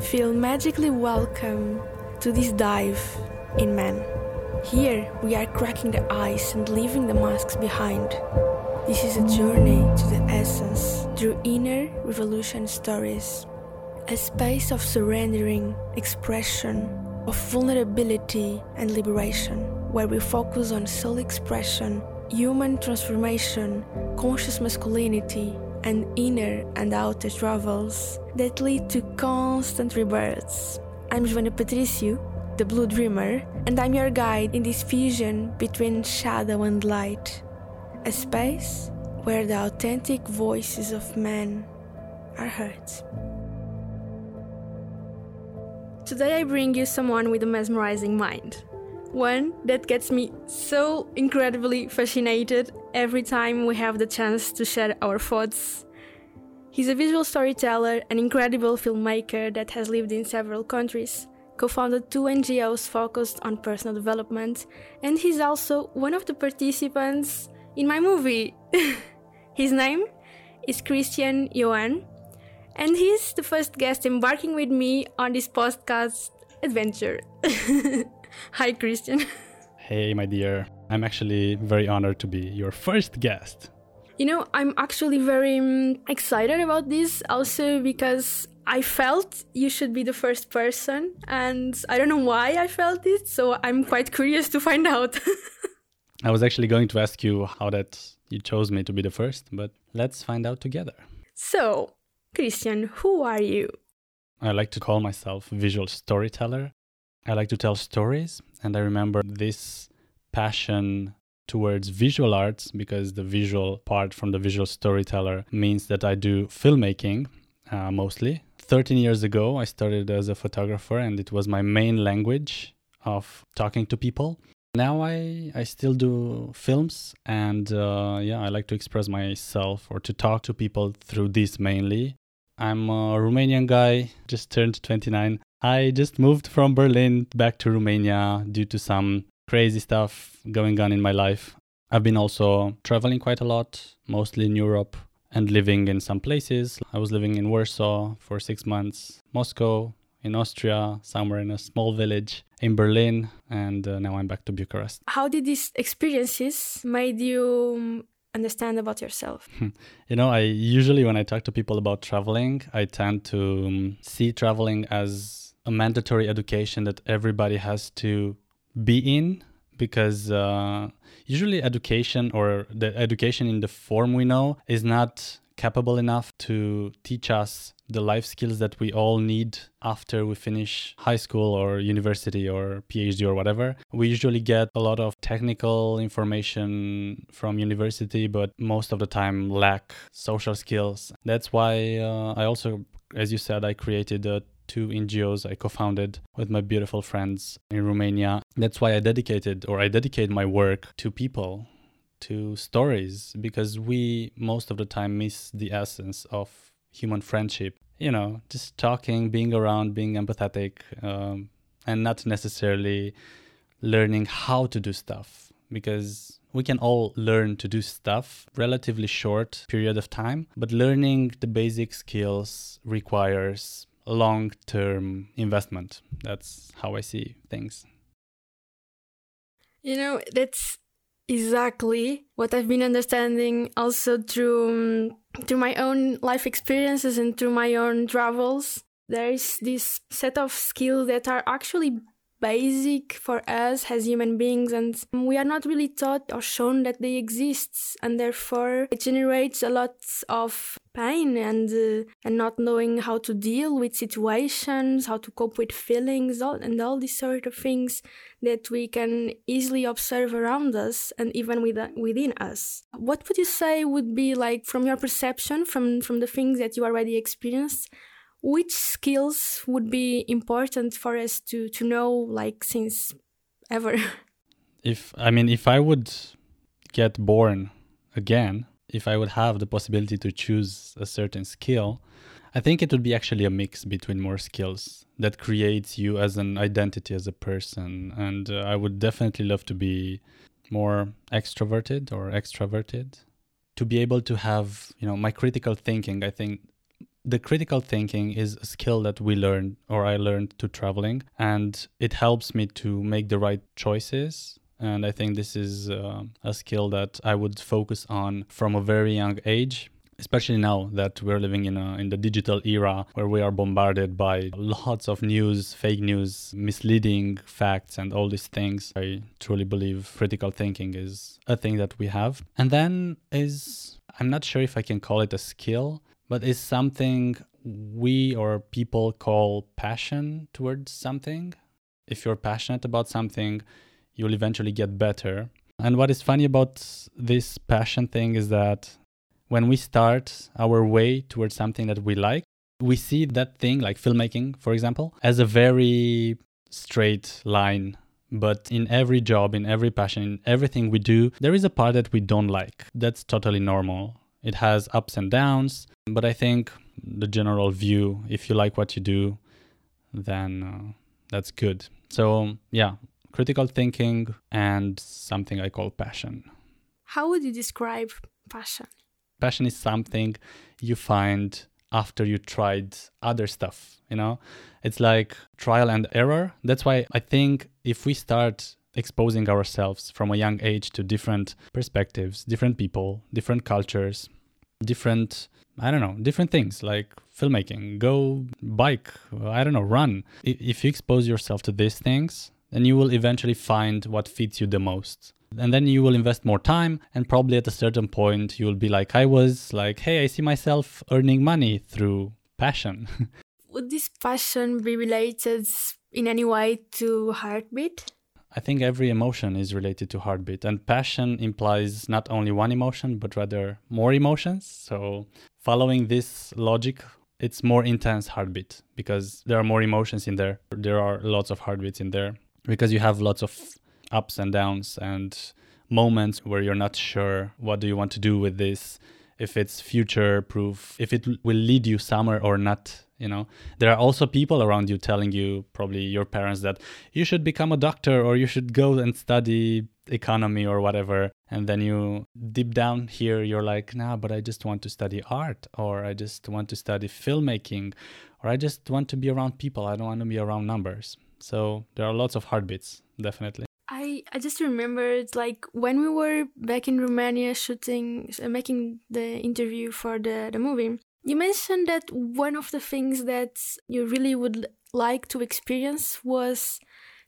Feel magically welcome to this dive in man. Here we are cracking the ice and leaving the masks behind. This is a journey to the essence through inner revolution stories. A space of surrendering, expression, of vulnerability and liberation, where we focus on soul expression, human transformation, conscious masculinity, and inner and outer travels that lead to constant rebirths. I'm Joana Patricio, the Blue Dreamer, and I'm your guide in this fusion between shadow and light. A space where the authentic voices of men are heard. Today I bring you someone with a mesmerizing mind. One that gets me so incredibly fascinated every time we have the chance to share our thoughts. He's a visual storyteller, an incredible filmmaker that has lived in several countries, co founded two NGOs focused on personal development, and he's also one of the participants in my movie. His name is Cristian Ioan, and he's the first guest embarking with me on this podcast adventure. Hi, Cristian. Hey, my dear. I'm actually very honored to be your first guest. You know, I'm actually very um, excited about this also because I felt you should be the first person, and I don't know why I felt it, so I'm quite curious to find out. I was actually going to ask you how that you chose me to be the first, but let's find out together. So, Cristian, who are you? I like to call myself visual storyteller. I like to tell stories, and I remember this passion towards visual arts because the visual part from the visual storyteller means that I do filmmaking uh, mostly. 13 years ago, I started as a photographer, and it was my main language of talking to people. Now I, I still do films, and uh, yeah, I like to express myself or to talk to people through this mainly. I'm a Romanian guy, just turned 29. I just moved from Berlin back to Romania due to some crazy stuff going on in my life. I've been also traveling quite a lot, mostly in Europe and living in some places. I was living in Warsaw for six months, Moscow, in Austria, somewhere in a small village, in Berlin, and uh, now I'm back to Bucharest. How did these experiences made you um, understand about yourself? you know, I usually when I talk to people about traveling, I tend to um, see traveling as a mandatory education that everybody has to be in because uh, usually education or the education in the form we know is not capable enough to teach us the life skills that we all need after we finish high school or university or PhD or whatever. We usually get a lot of technical information from university, but most of the time lack social skills. That's why uh, I also, as you said, I created a two NGOs I co founded with my beautiful friends in Romania. That's why I dedicated or I dedicate my work to people, to stories, because we most of the time miss the essence of human friendship. You know, just talking, being around, being empathetic, um, and not necessarily learning how to do stuff because we can all learn to do stuff relatively short period of time but learning the basic skills requires long term investment. That's how I see things. You know, that's exactly what I've been understanding also through um, through my own life experiences and through my own travels. There is this set of skills that are actually basic for us as human beings and we are not really taught or shown that they exist and therefore it generates a lot of pain and uh, and not knowing how to deal with situations how to cope with feelings all, and all these sort of things that we can easily observe around us and even within, within us. What would you say would be like from your perception from from the things that you already experienced which skills would be important for us to to know like since ever? If i mean if i would get born again if i would have the possibility to choose a certain skill i think it would be actually a mix between more skills that creates you as an identity as a person. And uh, i would definitely love to be more extroverted or extroverted. To be able to have, you know, my critical thinking, I think the critical thinking is a skill that we learn or I learned to traveling and it helps me to make the right choices. And I think this is uh, a skill that I would focus on from a very young age especially now that we're living in a in the digital era where we are bombarded by lots of news fake news misleading facts and all these things. I truly believe critical thinking is a thing that we have. And then is i'm not sure if i can call it a skill but is something we or people call passion towards something if you're passionate about something you'll eventually get better and what is funny about this passion thing is that when we start our way towards something that we like, we see that thing, like filmmaking, for example, as a very straight line. But in every job, in every passion, in everything we do, there is a part that we don't like. That's totally normal. It has ups and downs. But I think the general view, if you like what you do, then uh, that's good. So, yeah, critical thinking and something I call passion. How would you describe passion? passion is something you find after you tried other stuff you know it's like trial and error that's why i think if we start exposing ourselves from a young age to different perspectives different people different cultures different i don't know different things like filmmaking go bike i don't know run. If you expose yourself to these things then you will eventually find what fits you the most. And then you will invest more time and probably at a certain point you will be like i was like hey i see myself earning money through passion. Would this passion be related in any way to heartbeat i think every emotion is related to heartbeat and passion implies not only one emotion but rather more emotions. So following this logic it's more intense heartbeat because there are more emotions in there. There are lots of heartbeats in there because you have lots of ups and downs and moments where you're not sure what do you want to do with this if it's future proof if it will lead you somewhere or not you know? There are also people around you telling you probably your parents that you should become a doctor or you should go and study economy or whatever. And then you deep down here you're like nah but i just want to study art or i just want to study filmmaking or i just want to be around people. I don't want to be around numbers. So there are lots of heartbeats definitely I, I just remembered like when we were back in Romania shooting, uh, making the interview for the, the movie, you mentioned that one of the things that you really would like to experience was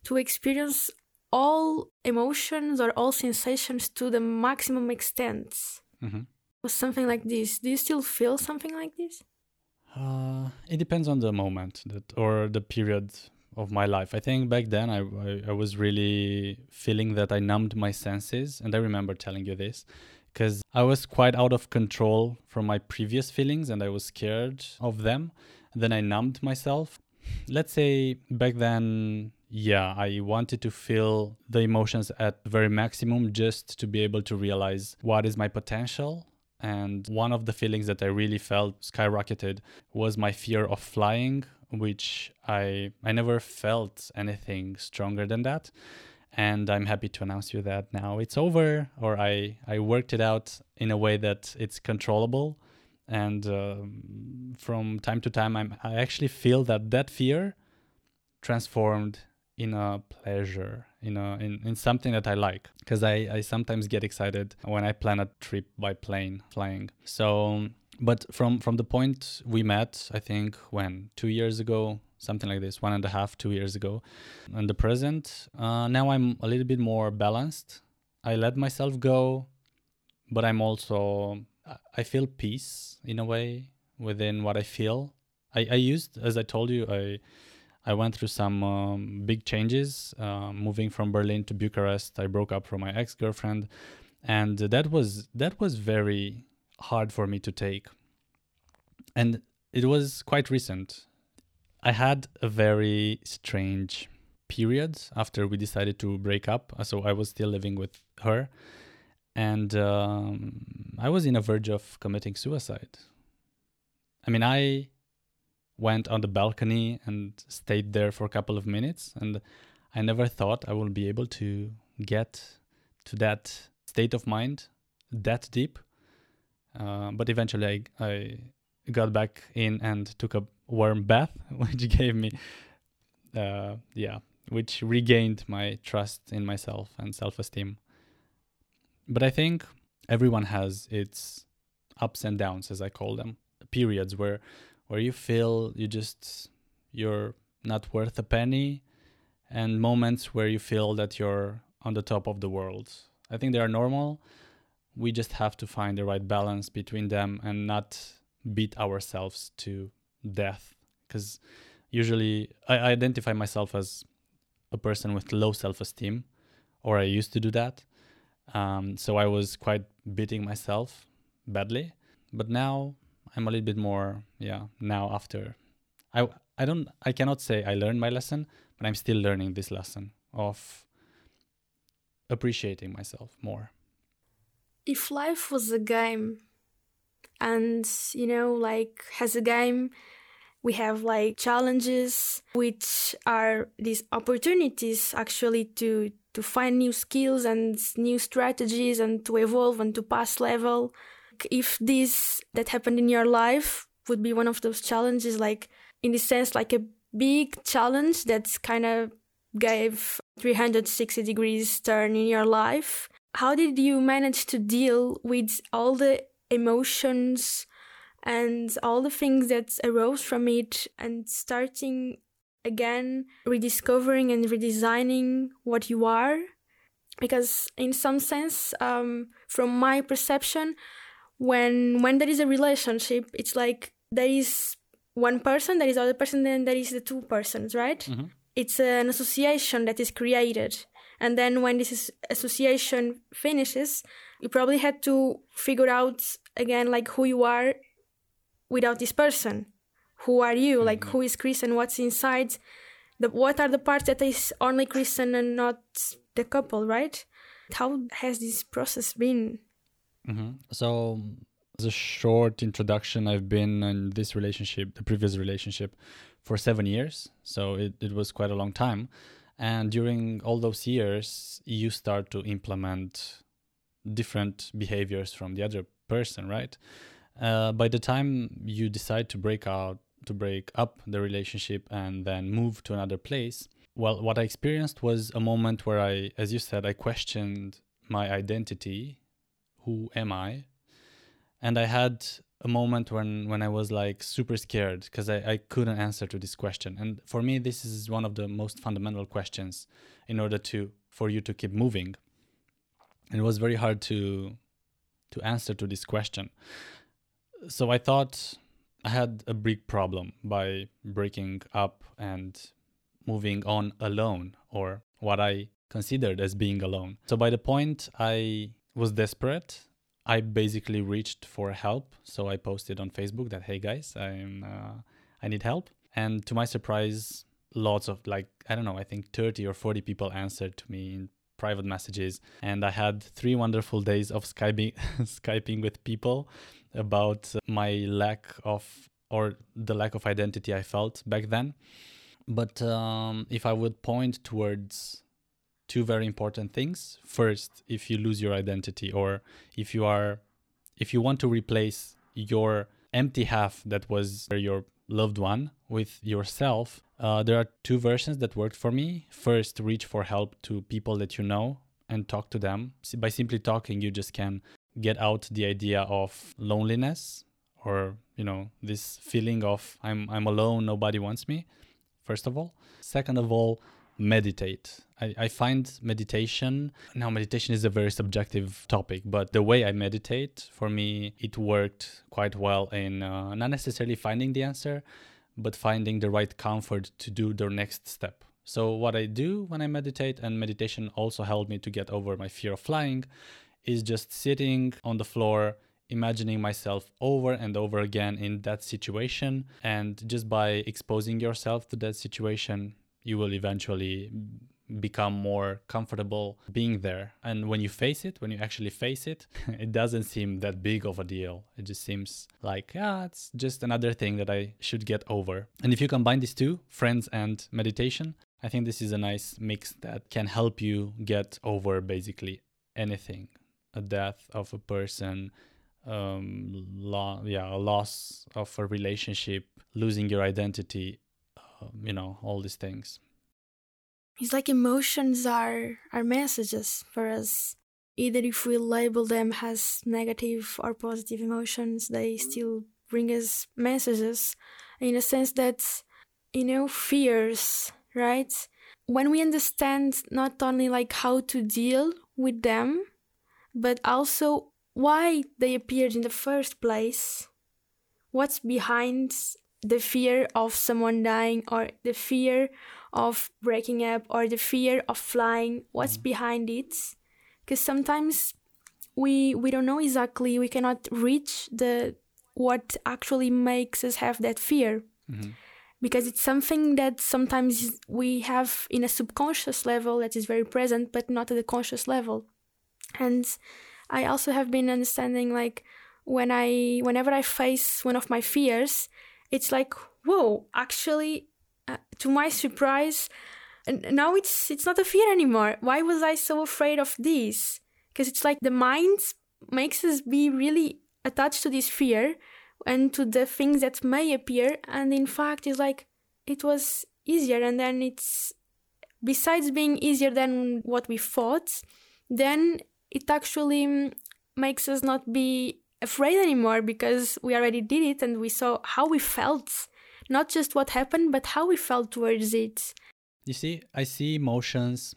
to experience all emotions or all sensations to the maximum extent. Mm-hmm. Was something like this. Do you still feel something like this? Uh, it depends on the moment that or the period of my life. I think back then I, I, I was really feeling that I numbed my senses, and I remember telling you this because I was quite out of control from my previous feelings and I was scared of them. And then I numbed myself. Let's say back then, yeah, I wanted to feel the emotions at very maximum just to be able to realize what is my potential. And one of the feelings that I really felt skyrocketed was my fear of flying which I I never felt anything stronger than that. And I'm happy to announce you that now it's over, or I I worked it out in a way that it's controllable. And uh, from time to time, I'm I actually feel that that fear transformed in a pleasure in a in, in something that i like because I, I sometimes get excited when i plan a trip by plane flying so but from from the point we met i think when two years ago something like this one and a half two years ago and the present uh, now i'm a little bit more balanced. I let myself go but i'm also i feel peace in a way within what i feel. I, I used as i told you i i went through some um, big changes uh, moving from berlin to bucharest. I broke up from my ex-girlfriend. And that was that was very hard for me to take. And it was quite recent. I had a very strange period after we decided to break up. So I was still living with her. And um, I was in a verge of committing suicide. I mean, I went on the balcony and stayed there for a couple of minutes. And I never thought I would be able to get to that state of mind that deep. Uh, but eventually, I, I got back in and took a warm bath, which gave me, uh, yeah, which regained my trust in myself and self esteem. But I think everyone has its ups and downs, as I call them, periods where where you feel you just you're not worth a penny, and moments where you feel that you're on the top of the world. I think they are normal. We just have to find the right balance between them and not beat ourselves to death. Because usually I identify myself as a person with low self esteem, or I used to do that. Um, so I was quite beating myself badly. But now I'm a little bit more, yeah, now after I I don't I cannot say I learned my lesson, but I'm still learning this lesson of appreciating myself more. If life was a game and you know like as a game we have like challenges which are these opportunities actually to to find new skills and new strategies and to evolve and to pass level. If this that happened in your life would be one of those challenges like in the sense like a big challenge that's kind of gave 360 degrees turn in your life how did you manage to deal with all the emotions and all the things that arose from it and starting again rediscovering and redesigning what you are? Because in some sense um, from my perception when when there is a relationship it's like there is one person there is other person then there is the two persons right? Mm-hmm. it's an association that is created and then when this association finishes you probably had to figure out again like who you are without this person. Who are you? Mm-hmm. like who is chris and what's inside the what are the parts that is only chris and not the couple right? How has this process been? Mm-hmm. so as a short introduction i've been in this relationship the previous relationship for seven years. So it, it was quite a long time and during all those years you start to implement different behaviors from the other person, right? Uh, by the time you decide to break out, to break up the relationship and then move to another place, well, what I experienced was a moment where I, as you said, I questioned my identity. Who am I? And I had a moment when when I was like super scared because I, I couldn't answer to this question. And for me, this is one of the most fundamental questions in order to for you to keep moving. And it was very hard to to answer to this question. So i thought i had a big problem by breaking up and moving on alone or what i considered as being alone. So by the point i was desperate i basically reached for help so i posted on facebook that hey guys i'm uh, i need help. And to my surprise lots of like i don't know i think 30 or 40 people answered to me in private messages. And i had three wonderful days of skyping skyping with people about my lack of or the lack of identity i felt back then. But um, if i would point towards two very important things first if you lose your identity or if you are if you want to replace your empty half that was your loved one with yourself, uh, there are two versions that worked for me. First, reach for help to people that you know and talk to them. By simply talking, you just can get out the idea of loneliness or you know this feeling of I'm I'm alone, nobody wants me. First of all, second of all, meditate. I, I find meditation, now meditation is a very subjective topic, but the way I meditate, for me, it worked quite well in uh, not necessarily finding the answer, but finding the right comfort to do the next step. So, what I do when I meditate, and meditation also helped me to get over my fear of flying, is just sitting on the floor, imagining myself over and over again in that situation. And just by exposing yourself to that situation, you will eventually become more comfortable being there. And when you face it, when you actually face it, it doesn't seem that big of a deal. It just seems like, yeah, it's just another thing that I should get over. And if you combine these two, friends and meditation, I think this is a nice mix that can help you get over basically anything a death of a person um lo- yeah a loss of a relationship losing your identity you know all these things. It's like emotions are are messages for us. Either if we label them as negative or positive emotions they still bring us messages. In a sense that you know fears right? When we understand not only like how to deal with them but also why they appeared in the first place what's behind the fear of someone dying or the fear of breaking up or the fear of flying what's mm-hmm. behind it because sometimes we we don't know exactly we cannot reach the what actually makes us have that fear mm-hmm. because it's something that sometimes we have in a subconscious level that is very present but not at the conscious level and i also have been understanding like when i whenever i face one of my fears it's like whoa actually uh, to my surprise and now it's it's not a fear anymore. Why was i so afraid of this? Because it's like the mind makes us be really attached to this fear and to the things that may appear. And in fact it's like it was easier and then it's besides being easier than what we thought then it actually makes us not be afraid anymore because we already did it and we saw how we felt not just what happened but how we felt towards it you see i see emotions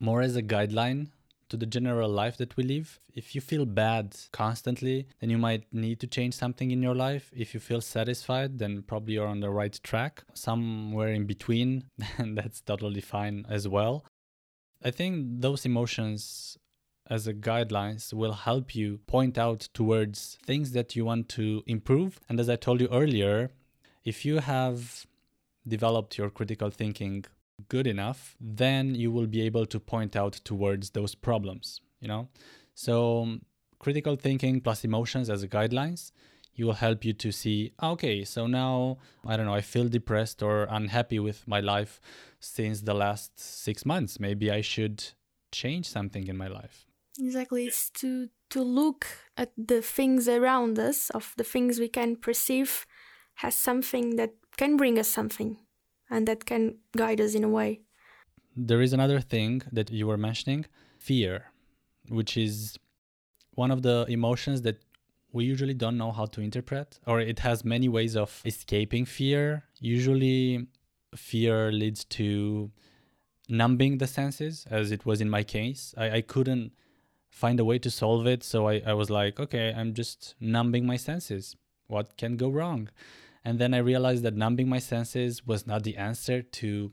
more as a guideline to the general life that we live. If you feel bad constantly, then you might need to change something in your life. If you feel satisfied, then probably you're on the right track. Somewhere in between, then that's totally fine as well. I think those emotions as a guidelines will help you point out towards things that you want to improve. And as I told you earlier, if you have developed your critical thinking good enough, then you will be able to point out towards those problems, you know? So critical thinking plus emotions as a guidelines, you will help you to see, ah, okay, so now I don't know, I feel depressed or unhappy with my life since the last 6 months. Maybe I should change something in my life. Exactly, it's to to look at the things around us, of the things we can perceive as something that can bring us something and that can guide us in a way. There is another thing that you were mentioning fear, which is one of the emotions that we usually don't know how to interpret, or it has many ways of escaping fear. Usually, fear leads to numbing the senses, as it was in my case. I, I couldn't find a way to solve it, so I, I was like, okay, I'm just numbing my senses. What can go wrong? And then I realized that numbing my senses was not the answer to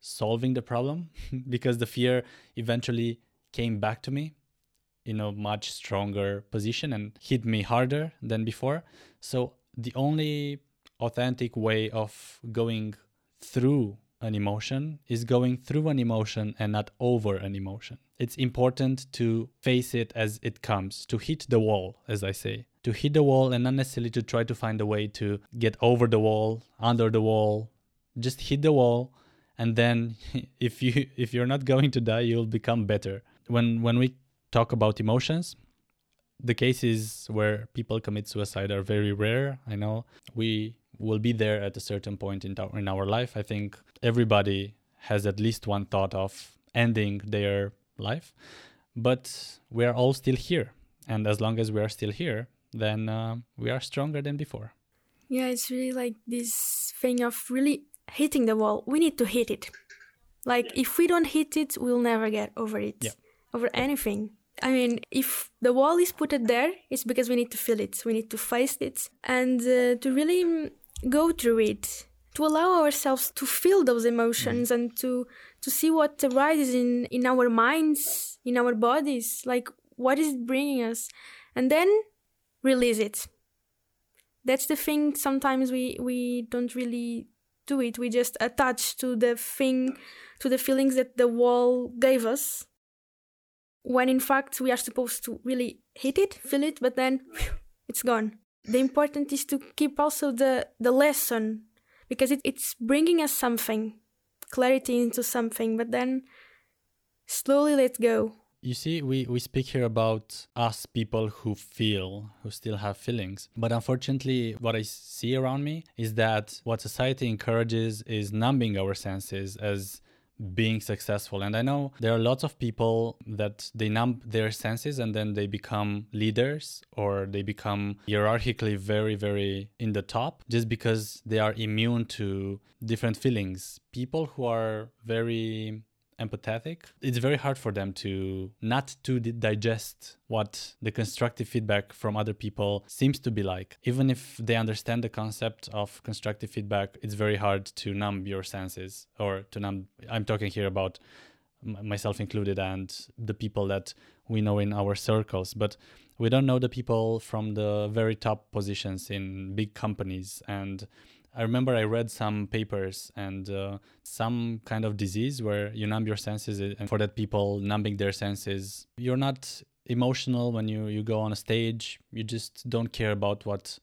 solving the problem because the fear eventually came back to me in a much stronger position and hit me harder than before. So the only authentic way of going through an emotion is going through an emotion and not over an emotion. It's important to face it as it comes, to hit the wall, as I say to hit the wall and not necessarily to try to find a way to get over the wall, under the wall. Just hit the wall and then if you if you're not going to die, you'll become better. When when we talk about emotions, the cases where people commit suicide are very rare. I know we will be there at a certain point in, in our life. I think everybody has at least one thought of ending their life, but we are all still here. And as long as we are still here, then uh, we are stronger than before. Yeah, it's really like this thing of really hitting the wall. We need to hit it. Like if we don't hit it, we'll never get over it, yeah. over anything. I mean, if the wall is put there, it's because we need to feel it. We need to face it and uh, to really mm, go through it, to allow ourselves to feel those emotions mm. and to to see what arises in in our minds, in our bodies, like what is bringing us, and then release it. That's the thing sometimes we we don't really do it. We just attach to the thing to the feelings that the wall gave us when in fact we are supposed to really hit it feel it but then it's gone the important is to keep also the the lesson because it, it's bringing us something clarity into something but then slowly let go you see, we, we speak here about us people who feel, who still have feelings. But unfortunately, what I see around me is that what society encourages is numbing our senses as being successful. And I know there are lots of people that they numb their senses and then they become leaders or they become hierarchically very, very in the top just because they are immune to different feelings. People who are very empathetic it's very hard for them to not to digest what the constructive feedback from other people seems to be like. Even if they understand the concept of constructive feedback it's very hard to numb your senses or to numb i'm talking here about myself included and the people that we know in our circles but we don't know the people from the very top positions in big companies and I remember I read some papers and uh, some kind of disease where you numb your senses, and for that, people numbing their senses. You're not emotional when you, you go on a stage. You just don't care about what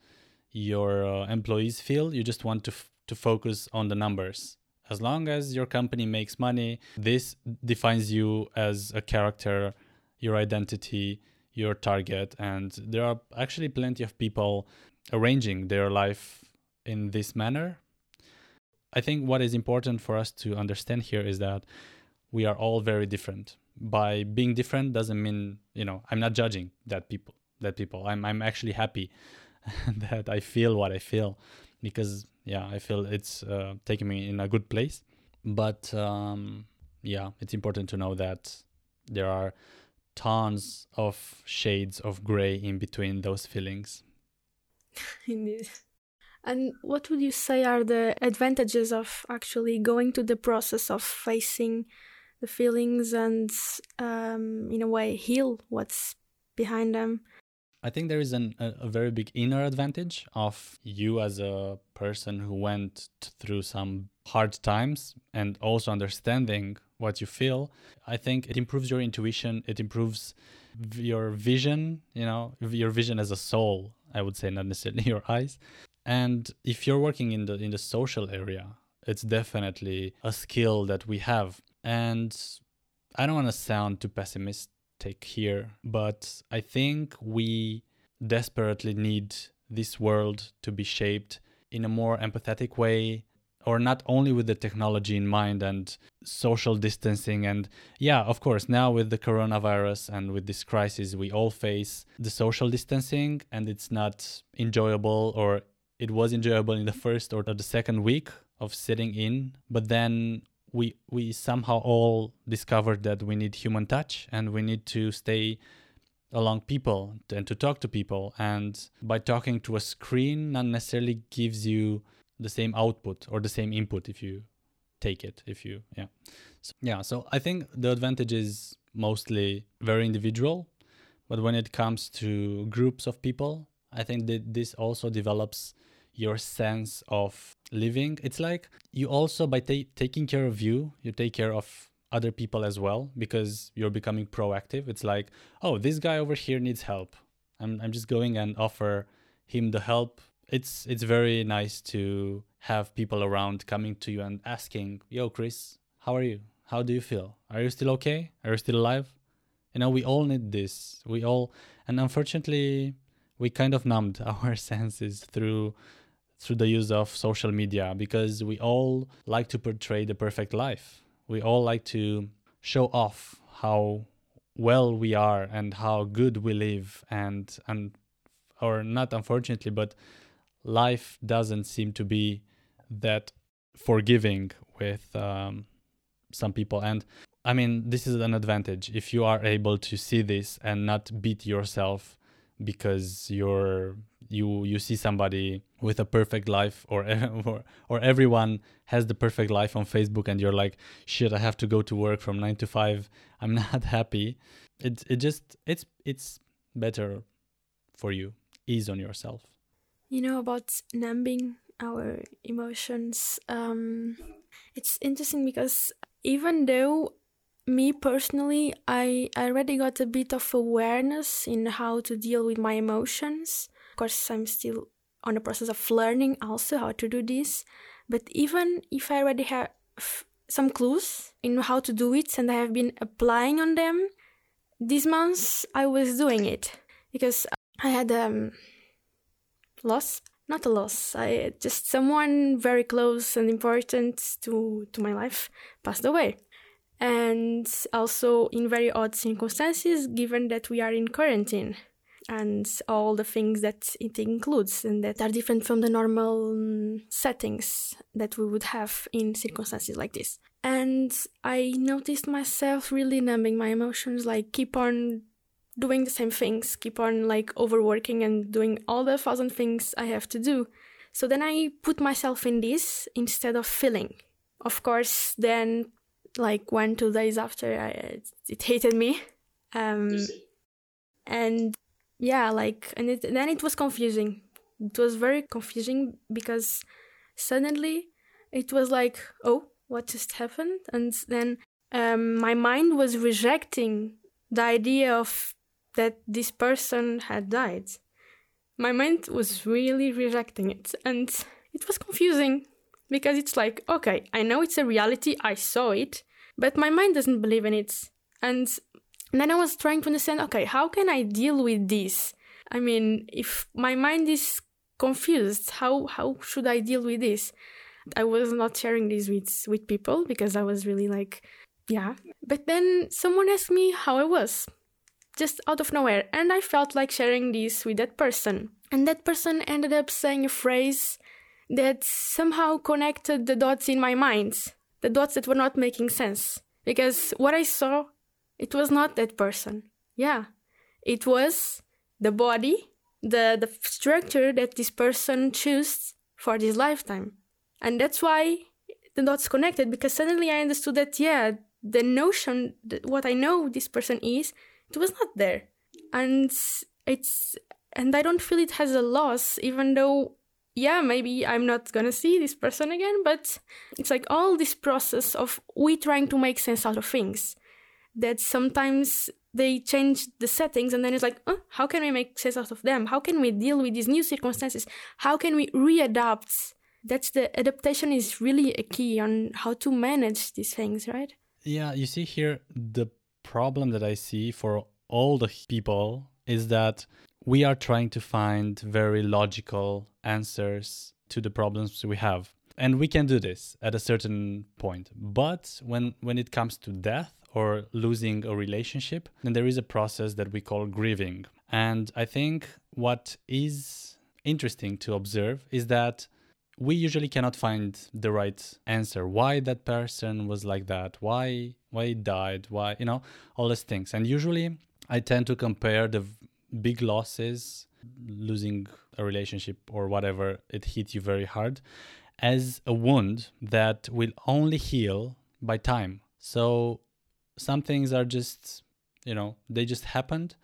your uh, employees feel. You just want to, f- to focus on the numbers. As long as your company makes money, this defines you as a character, your identity, your target. And there are actually plenty of people arranging their life in this manner. I think what is important for us to understand here is that we are all very different. By being different doesn't mean, you know, I'm not judging that people, that people. I'm I'm actually happy that I feel what I feel because yeah, I feel it's uh, taking me in a good place. But um, yeah, it's important to know that there are tons of shades of gray in between those feelings. Indeed. And what would you say are the advantages of actually going to the process of facing the feelings and, um, in a way, heal what's behind them? I think there is an, a, a, very big inner advantage of you as a person who went through some hard times and also understanding what you feel. I think it improves your intuition, it improves your vision, you know, your vision as a soul, I would say, not necessarily your eyes. And if you're working in the in the social area, it's definitely a skill that we have. And I don't want to sound too pessimistic here, but I think we desperately need this world to be shaped in a more empathetic way or not only with the technology in mind and social distancing and yeah of course now with the coronavirus and with this crisis we all face the social distancing and it's not enjoyable or it was enjoyable in the first or the second week of sitting in, but then we we somehow all discovered that we need human touch and we need to stay along people and to talk to people. And by talking to a screen not necessarily gives you the same output or the same input if you take it if you yeah. So, yeah so i think the advantage is mostly very individual but when it comes to groups of people i think that this also develops your sense of living. It's like you also, by ta- taking care of you, you take care of other people as well because you're becoming proactive. It's like, oh, this guy over here needs help. I'm, I'm just going and offer him the help. It's it's very nice to have people around coming to you and asking, "Yo, Chris, how are you? How do you feel? Are you still okay? Are you still alive?" You know, we all need this. We all, and unfortunately, we kind of numbed our senses through through the use of social media because we all like to portray the perfect life. We all like to show off how well we are and how good we live and and or not unfortunately but life doesn't seem to be that forgiving with um, some people and i mean this is an advantage if you are able to see this and not beat yourself because you're you you see somebody with a perfect life or or or everyone has the perfect life on Facebook and you're like shit I have to go to work from 9 to 5 I'm not happy. It it just it's it's better for you. Ease on yourself. You know about numbing our emotions? Um it's interesting because even though me personally i i already got a bit of awareness in how to deal with my emotions Of course, I'm still on the process of learning also how to do this. But even if I already have some clues in how to do it and I have been applying on them, these months I was doing it because I had um loss, not a loss. I just someone very close and important to to my life passed away, and also in very odd circumstances, given that we are in quarantine and all the things that it includes and that are different from the normal um, settings that we would have in circumstances like this. And I noticed myself really numbing my emotions, like keep on doing the same things, keep on like overworking and doing all the thousand things I have to do. So then I put myself in this instead of feeling. Of course, then like one, two days after, I, it hated me. Um, and yeah, like, and it, then it was confusing. It was very confusing because suddenly it was like, oh, what just happened? And then um, my mind was rejecting the idea of that this person had died. My mind was really rejecting it, and it was confusing because it's like, okay, I know it's a reality, I saw it, but my mind doesn't believe in it. And then I was trying to understand okay, how can I deal with this? I mean, if my mind is confused, how, how should I deal with this? I was not sharing this with, with people because I was really like, yeah. But then someone asked me how I was, just out of nowhere, and I felt like sharing this with that person. And that person ended up saying a phrase that somehow connected the dots in my mind, the dots that were not making sense. Because what I saw it was not that person. Yeah. It was the body, the, the structure that this person chose for this lifetime. And that's why the dots connected because suddenly I understood that, yeah, the notion, that what I know this person is, it was not there. And it's, and I don't feel it has a loss, even though, yeah, maybe I'm not gonna see this person again, but it's like all this process of we trying to make sense out of things that sometimes they change the settings and then it's like oh, how can we make sense out of them? How can we deal with these new circumstances? How can we readapt? That's the adaptation is really a key on how to manage these things right? Yeah you see here the problem that i see for all the people is that we are trying to find very logical answers to the problems we have. And we can do this at a certain point. But when when it comes to death or losing a relationship, then there is a process that we call grieving. And I think what is interesting to observe is that we usually cannot find the right answer. Why that person was like that? Why why he died? Why you know all these things. And usually i tend to compare the big losses losing a relationship or whatever it hit you very hard as a wound that will only heal by time. So some things are just you know they just happened.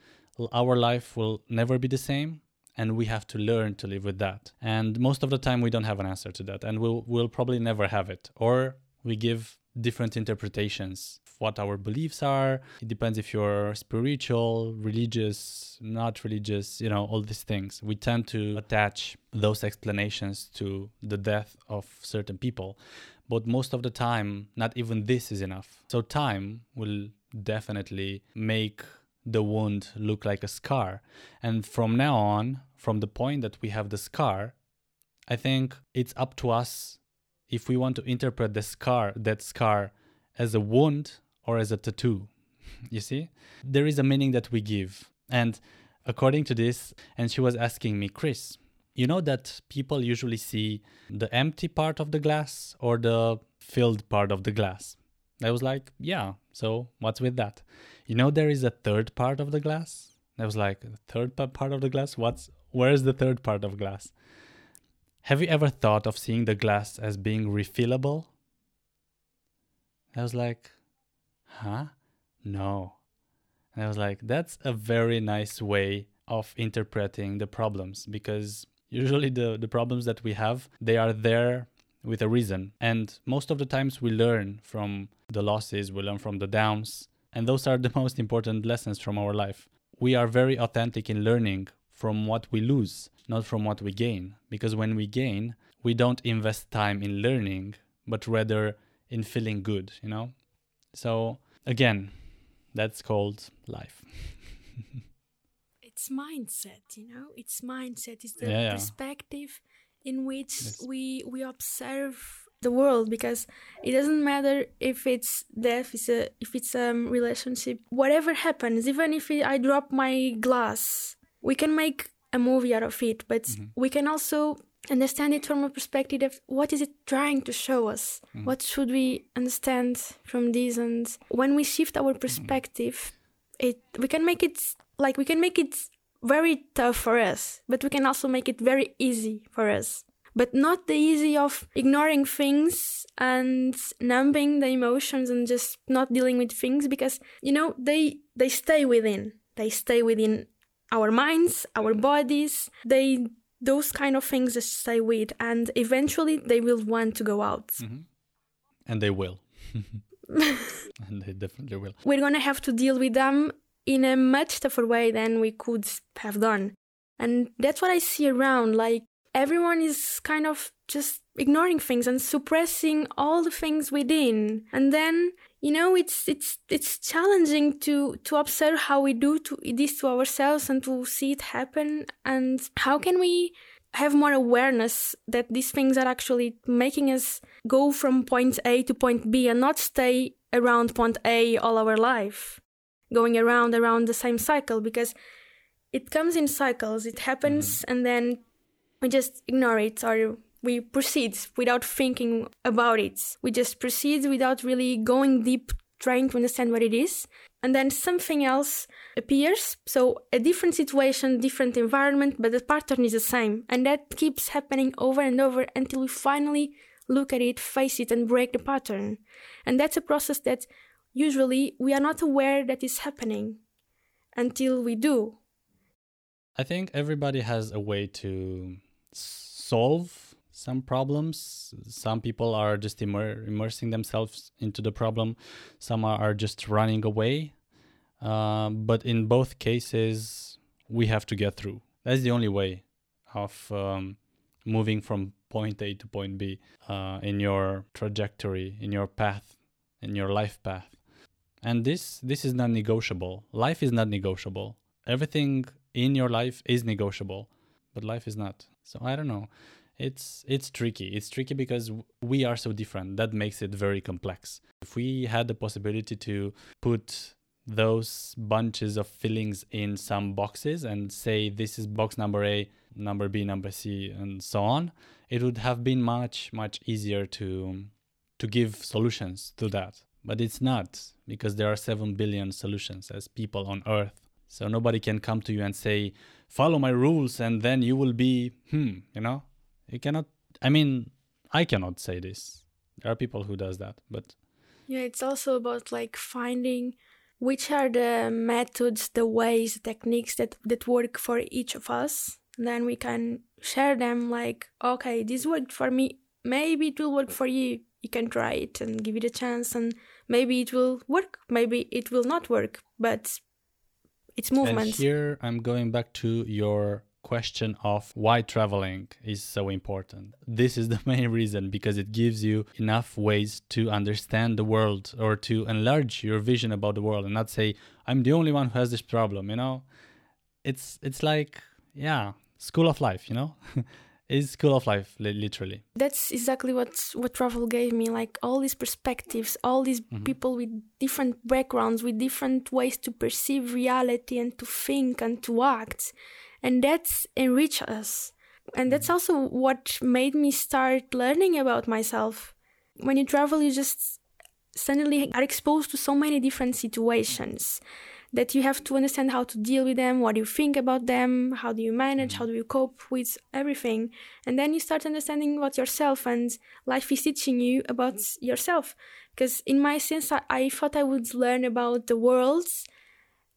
Our life will never be the same and we have to learn to live with that. And most of the time we don't have an answer to that and we'll we'll probably never have it. Or we give different interpretations of what our beliefs are. It depends if you're spiritual religious not religious you know all these things. We tend to attach those explanations to the death of certain people. But most of the time not even this is enough. So time will definitely make the wound look like a scar. And from now on from the point that we have the scar i think it's up to us if we want to interpret the scar that scar as a wound or as a tattoo you see there is a meaning that we give and according to this and she was asking me chris you know that people usually see the empty part of the glass or the filled part of the glass. I was like, yeah, so what's with that? You know, there is a third part of the glass? I was like, third part of the glass? What's where is the third part of glass? Have you ever thought of seeing the glass as being refillable? I was like, huh? No. And I was like, that's a very nice way of interpreting the problems because usually the, the problems that we have they are there with a reason and most of the times we learn from the losses we learn from the downs and those are the most important lessons from our life we are very authentic in learning from what we lose not from what we gain because when we gain we don't invest time in learning but rather in feeling good you know so again That's called life. it's mindset, you know. It's mindset. It's the Yeah, yeah. perspective in which Yes. we we observe the world because it doesn't matter if it's death, it's a if it's a relationship, whatever happens, even if I drop my glass, we can make a movie out of it. But mm-hmm. we can also understand it from a perspective of what is it trying to show us? Mm-hmm. What should we understand from this? And when we shift our mm-hmm. perspective it we can make it like we can make it very tough for us but we can also make it very easy for us. But not the easy of ignoring things and numbing the emotions and just not dealing with things because you know they they stay within. They stay within our minds our mm. bodies they those kind of things just stay with and eventually they will want to go out mm-hmm. And they will. and they definitely will. we're gonna have to deal with them in a much tougher way than we could have done. And that's what I see around. Like everyone is kind of just ignoring things and suppressing all the things within. And then, you know, it's it's it's challenging to to observe how we do to this to ourselves and to see it happen. And how can we have more awareness that these things are actually making us go from point A to point B and not stay around point A all our life, going around around the same cycle because it comes in cycles. It happens mm-hmm. and then we just ignore it or we proceed without thinking about it. We just proceed without really going deep, trying to understand what it is. And then something else appears. So a different situation, different environment, but the pattern is the same. And that keeps happening over and over until we finally look at it, face it, and break the pattern. And that's a process that usually we are not aware that is happening until we do. I think everybody has a way to solve some problems. Some people are just immer- immersing themselves into the problem, some are, just running away. Um, but in both cases, we have to get through. That's the only way of um, moving from point A to point B uh, in your trajectory, in your path, in your life path. And this this is not negotiable. Life is not negotiable. Everything in your life is negotiable, but life is not. So I don't know. It's it's tricky. It's tricky because we are so different. That makes it very complex. If we had the possibility to put those bunches of fillings in some boxes and say this is box number A, number B, number C, and so on, it would have been much much easier to to give solutions to that. But it's not because there are 7 billion solutions as people on earth. So nobody can come to you and say, follow my rules and then you will be, hmm, you know? You cannot, I mean, I cannot say this. There are people who does that, but Yeah, it's also about like finding which are the methods, the ways, the techniques that, that work for each of us. Then we can share them like, okay, this worked for me. Maybe it will work for you. You can try it and give it a chance and maybe it will work. Maybe it will not work, but it's movement. And here I'm going back to your question of why traveling is so important. This is the main reason because it gives you enough ways to understand the world or to enlarge your vision about the world and not say I'm the only one who has this problem, you know? It's it's like yeah, school of life, you know? it's school of life li- literally. that's exactly what what travel gave me like all these perspectives all these mm-hmm. people with different backgrounds with different ways to perceive reality and to think and to act and that's enrich us and that's mm. also what made me start learning about myself when you travel you just suddenly are exposed to so many different situations that you have to understand how to deal with them, what do you think about them, how do you manage, mm. how do you cope with everything. And then you start understanding about yourself and life is teaching you about yourself. Because in my sense, I, I thought I would learn about the world.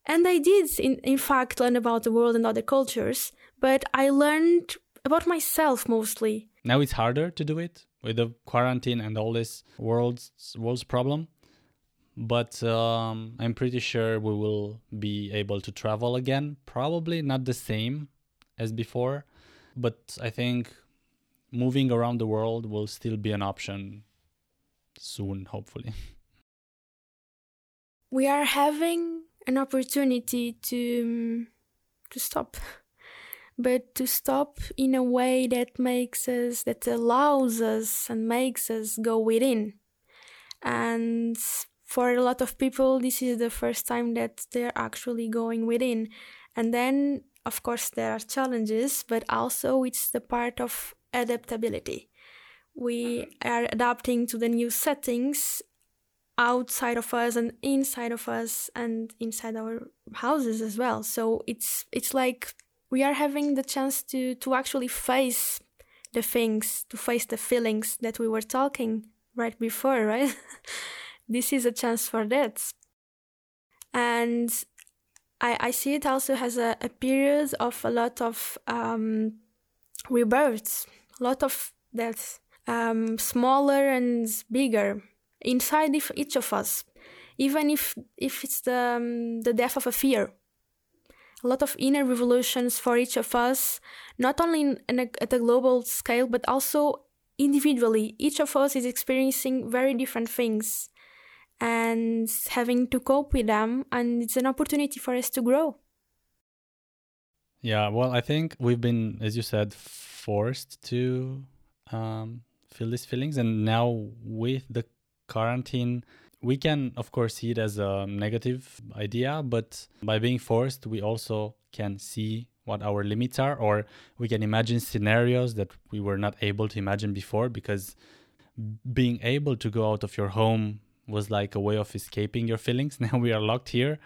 And I did, in, in fact, learn about the world and other cultures, but I learned about myself mostly. Now it's harder to do it with the quarantine and all this world's world's problem. But um, I'm pretty sure we will be able to travel again. Probably not the same as before, but I think moving around the world will still be an option soon, hopefully. we are having an opportunity to um, to stop. But to stop in a way that makes us that allows us and makes us go within. And for a lot of people this is the first time that they're actually going within. And then of course there are challenges but also it's the part of adaptability. We are adapting to the new settings outside of us and inside of us and inside our houses as well. So it's it's like we are having the chance to to actually face the things to face the feelings that we were talking right before right? This is a chance for that. And i i see it also as a, a period of a lot of um rebirths a lot of deaths um smaller and bigger inside each of us, even if if it's the um, the death of a fear. A lot of inner revolutions for each of us, not only in, in a, at a global scale, but also individually. Each of us is experiencing very different things and having to cope with them, and it's an opportunity for us to grow. Yeah, well, I think we've been, as you said, forced to um, feel these feelings, and now with the quarantine we can of course see it as a negative idea but by being forced we also can see what our limits are or we can imagine scenarios that we were not able to imagine before because being able to go out of your home was like a way of escaping your feelings. Now we are locked here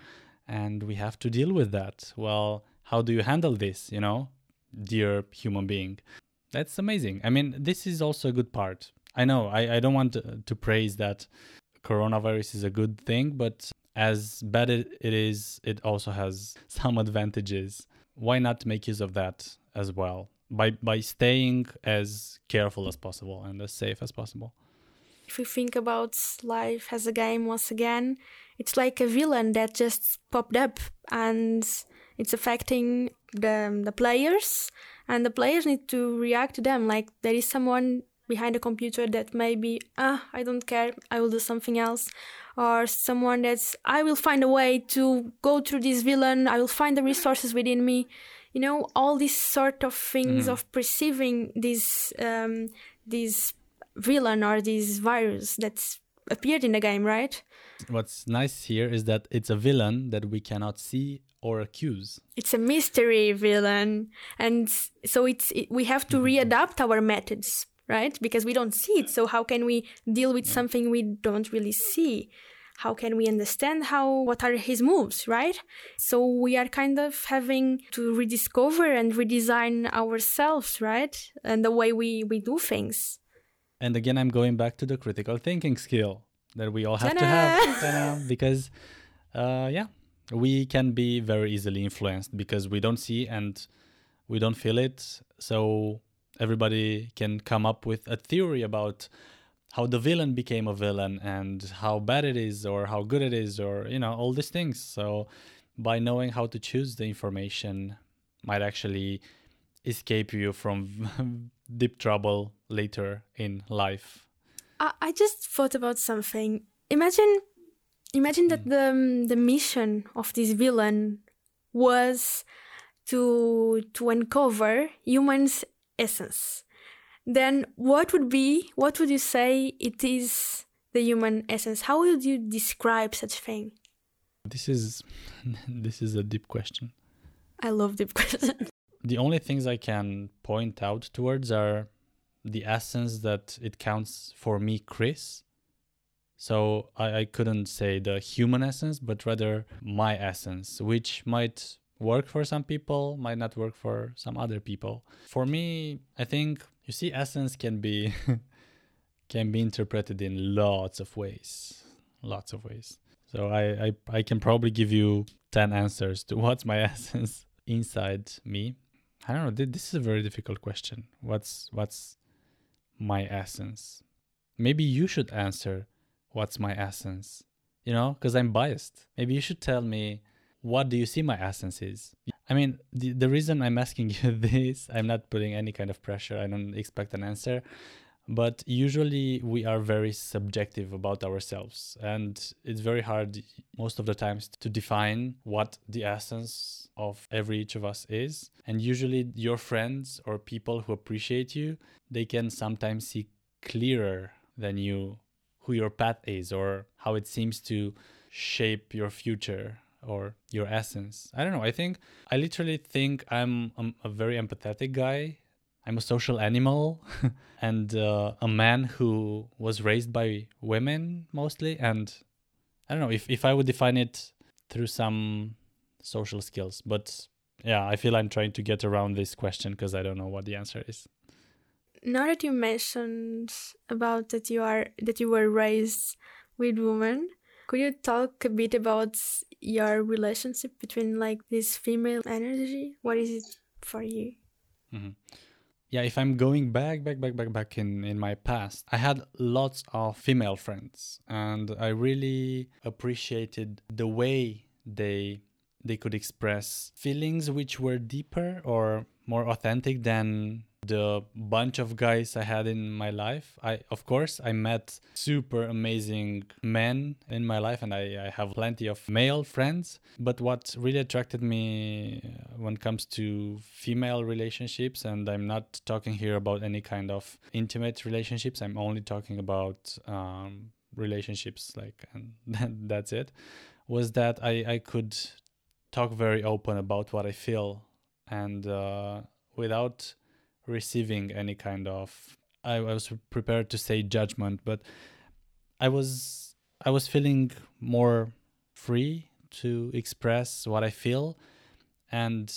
and we have to deal with that. Well how do you handle this you know dear human being? That's amazing. I mean this is also a good part I know I, I don't want to, to praise that coronavirus is a good thing, but as bad it, it is, it also has some advantages. Why not make use of that as well by by staying as careful as possible and as safe as possible? If we think about life as a game once again, it's like a villain that just popped up and it's affecting the the players and the players need to react to them like there is someone behind a computer that maybe ah I don't care I will do something else. Or someone that's I will find a way to go through this villain I will find the resources within me. You know all these sort of things mm. of perceiving this um, this villain or this virus that's appeared in the game right? What's nice here is that it's a villain that we cannot see or accuse. It's a mystery villain. And so it's it, we have to readapt our methods right? Because we don't see it. So how can we deal with something we don't really see? How can we understand how what are his moves, right? So we are kind of having to rediscover and redesign ourselves, right? And the way we, we do things. And again, I'm going back to the critical thinking skill that we all have Ta-da! to have. Because, uh, yeah, we can be very easily influenced because we don't see and we don't feel it. So everybody can come up with a theory about how the villain became a villain and how bad it is or how good it is or you know all these things. So by knowing how to choose the information might actually escape you from deep trouble later in life. I just thought about something. Imagine imagine that hmm. the the mission of this villain was to to uncover humans essence, then what would be, what would you say it is the human essence? How would you describe such thing? This is this is a deep question. I love deep questions. the only things I can point out towards are the essence that it counts for me, Chris. So I, I couldn't say the human essence, but rather my essence, which might work for some people, might not work for some other people. For me, I think you see essence can be can be interpreted in lots of ways. Lots of ways. So I, I I can probably give you 10 answers to what's my essence inside me. I don't know, this is a very difficult question. What's what's my essence? Maybe you should answer what's my essence. You know, because I'm biased. Maybe you should tell me what do you see my essence is? I mean, the, the reason I'm asking you this, I'm not putting any kind of pressure. I don't expect an answer. but usually we are very subjective about ourselves and it's very hard most of the times to define what the essence of every each of us is and usually your friends or people who appreciate you they can sometimes see clearer than you who your path is or how it seems to shape your future or your essence. I don't know. I think I literally think I'm, I'm a very empathetic guy. I'm a social animal and uh, a man who was raised by women mostly. And I don't know if, if I would define it through some social skills. But yeah, I feel I'm trying to get around this question because I don't know what the answer is. Now that you mentioned about that you are that you were raised with women, could you talk a bit about your relationship between like this female energy? What is it for you? Mm-hmm. Yeah, if I'm going back, back, back, back, back in in my past, I had lots of female friends, and I really appreciated the way they they could express feelings which were deeper or more authentic than the bunch of guys I had in my life. I of course I met super amazing men in my life and I, I have plenty of male friends. But what really attracted me uh, when it comes to female relationships, and I'm not talking here about any kind of intimate relationships, I'm only talking about um, relationships like and that's it, was that I, I could talk very open about what I feel and uh, without receiving any kind of I was prepared to say judgment, but I was I was feeling more free to express what I feel, and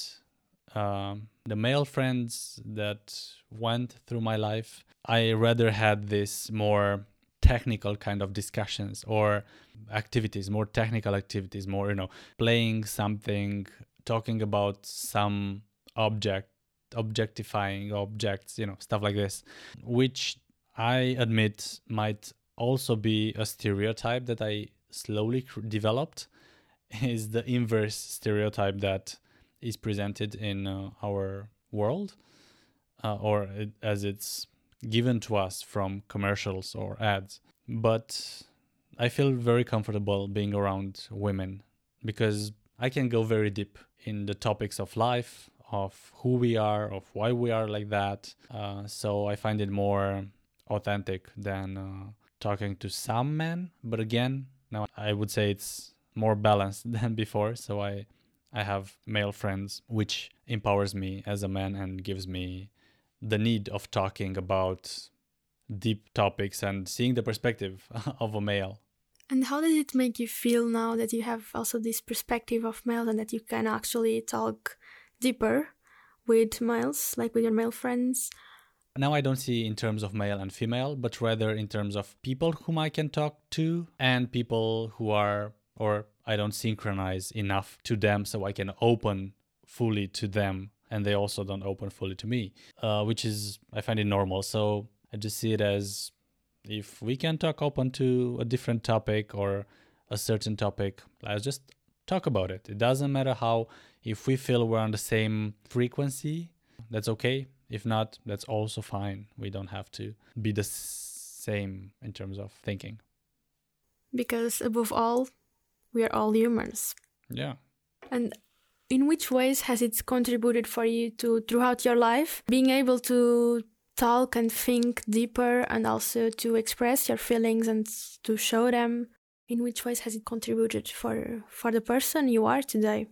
um, the male friends that went through my life, I rather had this more technical kind of discussions or activities, more technical activities, more you know playing something, talking about some object objectifying objects, you know, stuff like this, which I admit might also be a stereotype that I slowly developed, is the inverse stereotype that is presented in uh, our world, uh, or it, as it's given to us from commercials or ads. But I feel very comfortable being around women because I can go very deep in the topics of life, of who we are, of why we are like that. Uh, so I find it more authentic than uh, talking to some men. But again, now I would say it's more balanced than before. So I I have male friends, which empowers me as a man and gives me the need of talking about deep topics and seeing the perspective of a male. And how does it make you feel now that you have also this perspective of male and that you can actually talk deeper with males, like with your male friends? Now I don't see in terms of male and female, but rather in terms of people whom I can talk to and people who are, or I don't synchronize enough to them so I can open fully to them and they also don't open fully to me, uh, which is, I find it normal. So I just see it as if we can talk open to a different topic or a certain topic, let's just talk about it. It doesn't matter how, if we feel we're on the same frequency, that's okay. If not, that's also fine. We don't have to be the same in terms of thinking. Because above all, we are all humans. Yeah. And in which ways has it contributed for you to throughout your life being able to talk and think deeper and also to express your feelings and to show them in which ways has it contributed for for the person you are today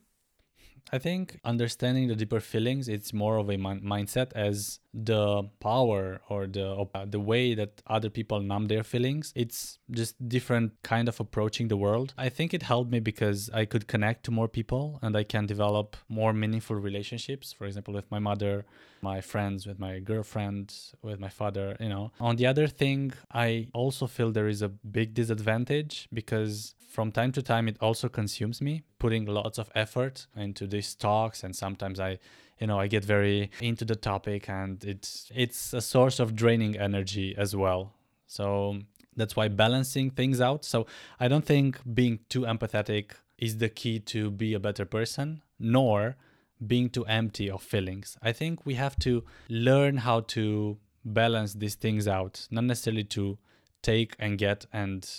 I think understanding the deeper feelings, it's more of a mindset as the power or the uh, the way that other people numb their feelings. It's just different kind of approaching the world. I think it helped me because I could connect to more people and I can develop more meaningful relationships. For example, with my mother, my friends, with my girlfriend, with my father. You know. On the other thing, I also feel there is a big disadvantage because from time to time it also consumes me putting lots of effort into these talks. And sometimes i you know i get very into the topic and it's it's a source of draining energy as well. So that's why balancing things out. So i don't think being too empathetic is the key to be a better person nor being too empty of feelings. I think we have to learn how to balance these things out, not necessarily to take and get and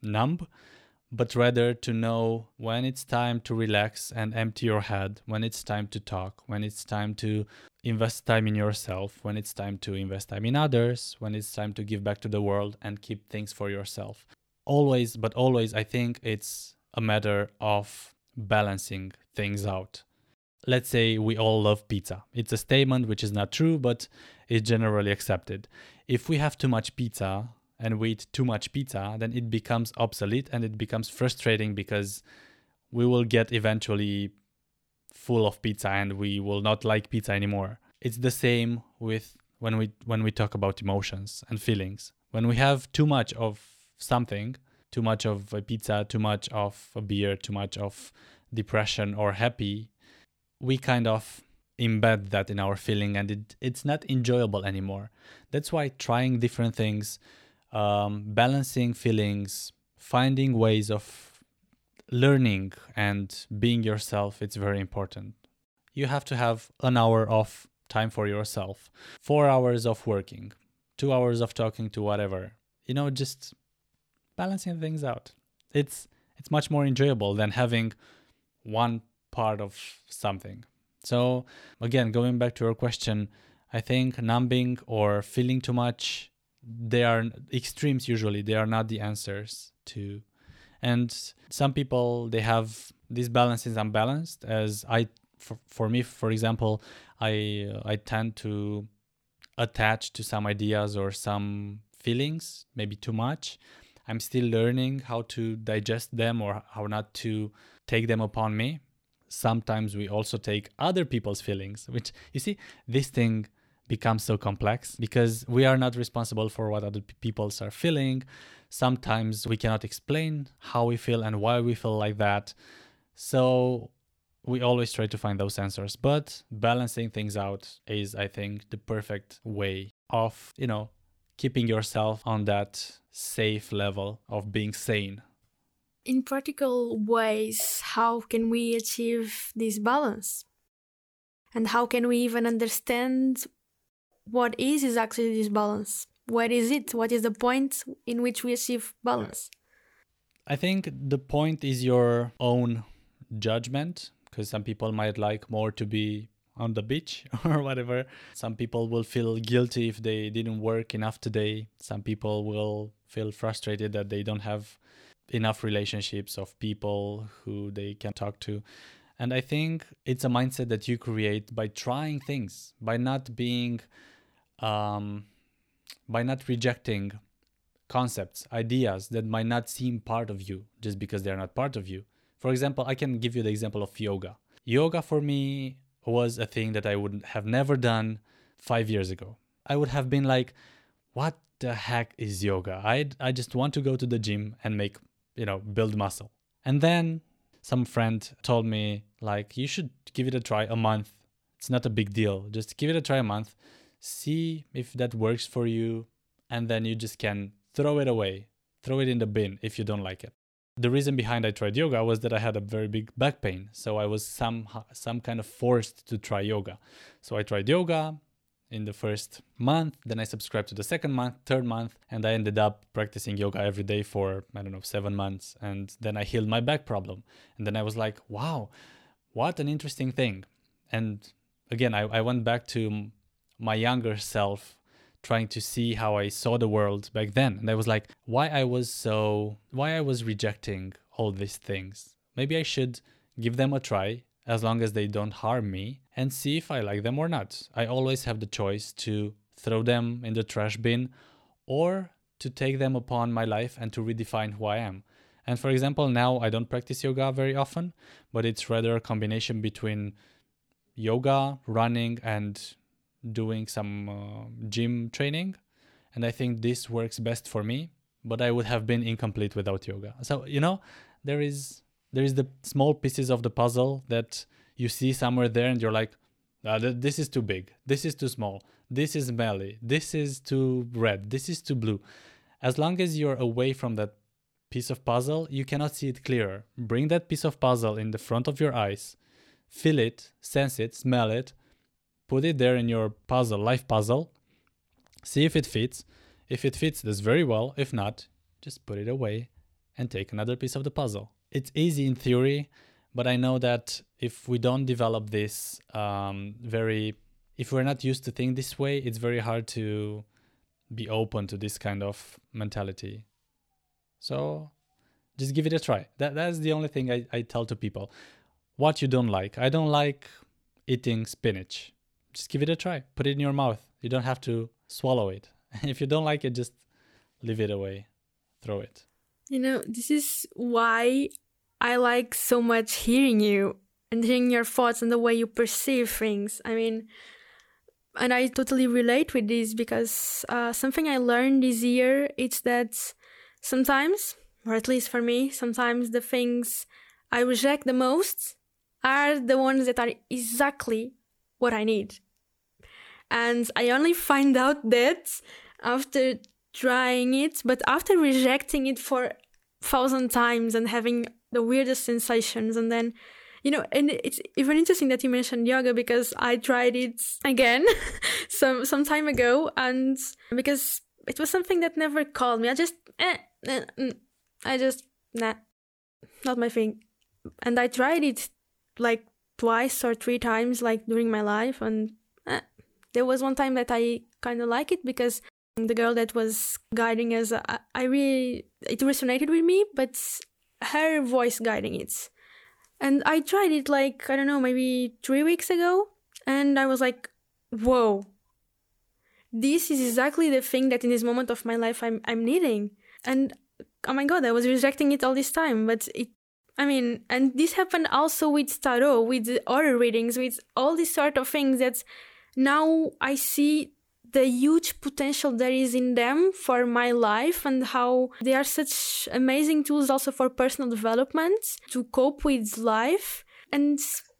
numb, but rather to know when it's time to relax and empty your head, when it's time to talk, when it's time to invest time in yourself, when it's time to invest time in others, when it's time to give back to the world and keep things for yourself. Always, but always, I think it's a matter of balancing things out. Let's say we all love pizza. It's a statement which is not true, but it's generally accepted. If we have too much pizza, and we eat too much pizza, then it becomes obsolete and it becomes frustrating because we will get eventually full of pizza and we will not like pizza anymore. It's the same with when we when we talk about emotions and feelings. When we have too much of something, too much of a pizza, too much of a beer, too much of depression or happy, we kind of embed that in our feeling and it, it's not enjoyable anymore. That's why trying different things, um, balancing feelings, finding ways of learning and being yourself, it's very important. You have to have an hour of time for yourself, four hours of working, two hours of talking to whatever. You know, just balancing things out. It's it's much more enjoyable than having one part of something. So again, going back to your question, I think numbing or feeling too much they are extremes usually they are not the answers to. And some people they have this balance is unbalanced as i for, for me for example i i tend to attach to some ideas or some feelings maybe too much. I'm still learning how to digest them or how not to take them upon me. Sometimes we also take other people's feelings which you see this thing becomes so complex because we are not responsible for what other people are feeling. Sometimes we cannot explain how we feel and why we feel like that. So we always try to find those answers, but balancing things out is, I think, the perfect way of, you know, keeping yourself on that safe level of being sane. In practical ways, how can we achieve this balance? And how can we even understand what is is actually this balance? Where is it? What is the point in which we achieve balance? I think the point is your own judgment because some people might like more to be on the beach or whatever. Some people will feel guilty if they didn't work enough today. Some people will feel frustrated that they don't have enough relationships of people who they can talk to. And I think it's a mindset that you create by trying things, by not being um, by not rejecting concepts, ideas that might not seem part of you just because they're not part of you. For example, I can give you the example of yoga. Yoga for me was a thing that I would have never done five years ago. I would have been like, what the heck is yoga? I I just want to go to the gym and make, you know, build muscle. And then some friend told me like you should give it a try a month. It's not a big deal. Just give it a try a month see if that works for you, and then you just can throw it away, throw it in the bin if you don't like it. The reason behind I tried yoga was that I had a very big back pain, so I was some some kind of forced to try yoga. So I tried yoga in the first month, then I subscribed to the second month, third month, and I ended up practicing yoga every day for I don't know 7 months and then I healed my back problem. And then I was like, "Wow, what an interesting thing." And again, I, I went back to my younger self trying to see how I saw the world back then. And I was like, why I was so, why I was rejecting all these things. Maybe I should give them a try as long as they don't harm me and see if I like them or not. I always have the choice to throw them in the trash bin or to take them upon my life and to redefine who I am. And for example, now I don't practice yoga very often, but it's rather a combination between yoga, running, and doing some uh, gym training. And i think this works best for me but i would have been incomplete without yoga. So you know there is there is the small pieces of the puzzle that you see somewhere there and you're like uh, this is too big. This is too small. This is smelly. This is too red. This is too blue. As long as you're away from that piece of puzzle you cannot see it clearer. Bring that piece of puzzle in the front of your eyes feel it sense it smell it put it there in your puzzle, life puzzle, See if it fits. If it fits, that's very well. If not, just put it away and take another piece of the puzzle. It's easy in theory, but I know that if we don't develop this um, very, if we're not used to think this way, it's very hard to be open to this kind of mentality. So just give it a try. That that's the only thing I, I tell to people. What you don't like. I don't like eating spinach. Just give it a try. Put it in your mouth. You don't have to swallow it. if you don't like it, just leave it away. Throw it. You know, this is why I like so much hearing you and hearing your thoughts and the way you perceive things. I mean, and I totally relate with this because uh, something I learned this year is that sometimes, or at least for me, sometimes the things I reject the most are the ones that are exactly what I need. And I only find out that after trying it, but after rejecting it for thousand times and having the weirdest sensations and then you know and it's even interesting that you mentioned yoga because i tried it again some some time ago and because it was something that never called me i just eh, eh, mm, i just nah not my thing and i tried it like twice or three times like during my life and eh, there was one time that i kind of like it because the girl that was guiding us I, I really it resonated with me but her voice guiding it. And i tried it like i don't know maybe three weeks ago and i was like whoa. This is exactly the thing that in this moment of my life i'm, I'm needing. And oh my god i was rejecting it all this time but it i mean and this happened also with tarot with other readings with all these sort of things that now i see the huge potential there is in them for my life and how they are such amazing tools also for personal development to cope with life and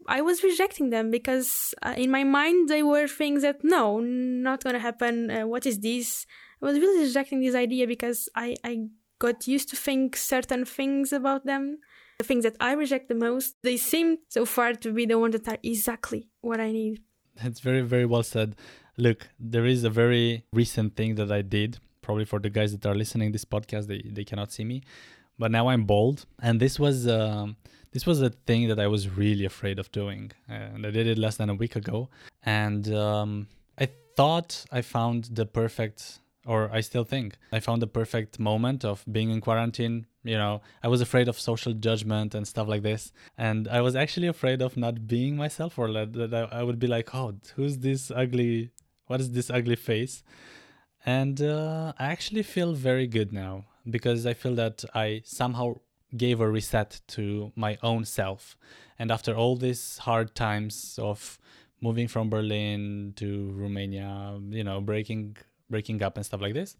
I was rejecting them because uh, in my mind they were things that no, not gonna happen. Uh, what is this? I was really rejecting this idea because I, I got used to think certain things about them. The things that I reject the most, they seem so far to be the ones that are exactly what I need. That's very, very well said. Look, there is a very recent thing that I did. Probably for the guys that are listening this podcast, they, they cannot see me, but now I'm bald, and this was um, this was a thing that I was really afraid of doing, and I did it less than a week ago, and um, I thought I found the perfect, or I still think I found the perfect moment of being in quarantine. You know, I was afraid of social judgment and stuff like this, and I was actually afraid of not being myself, or that I would be like, "Oh, who's this ugly what is this ugly face? And uh, I actually feel very good now because I feel that I somehow gave a reset to my own self. And after all these hard times of moving from Berlin to Romania, you know, breaking breaking up and stuff like this,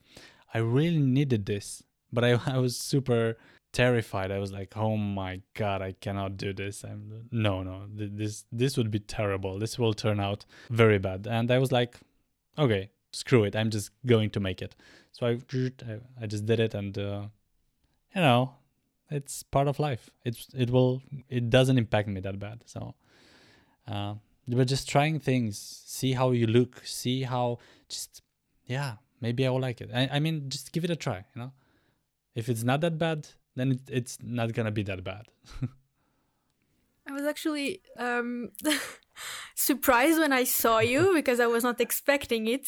I really needed this. But I, I was super terrified. I was like, "Oh my god, I cannot do this." I'm no, no, this this would be terrible. This will turn out very bad. And I was like, okay, screw it. I'm just going to make it. So I, I just did it, and uh, you know, it's part of life. It's it will it doesn't impact me that bad. So, uh, but just trying things, see how you look, see how just yeah, maybe I will like it. I, I mean, just give it a try. You know, if it's not that bad, then it, it's not gonna be that bad. I was actually um, surprised when I saw you because I was not expecting it.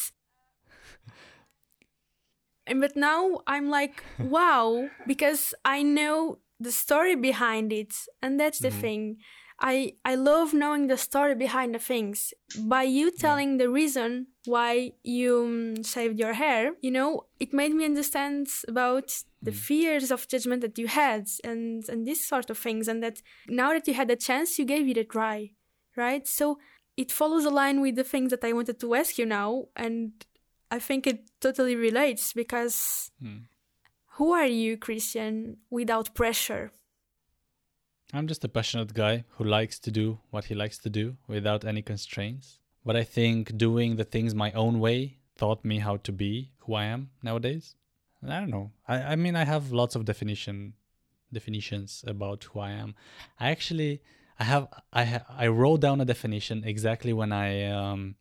And but now I'm like, wow, because I know the story behind it, and that's the mm-hmm. thing. I I love knowing the story behind the things. By you telling yeah. the reason why you um, saved your hair, you know, it made me understand about the mm. fears of judgment that you had and and this sort of things and that now that you had a chance you gave it a try, right? So it follows a line with the things that I wanted to ask you now and I think it totally relates because mm. who are you, Cristian, without pressure? I'm just a passionate guy who likes to do what he likes to do without any constraints. But I think doing the things my own way taught me how to be who I am nowadays. I don't know. I, I mean, I have lots of definition definitions about who I am. I actually I have I ha- I wrote down a definition exactly when I um,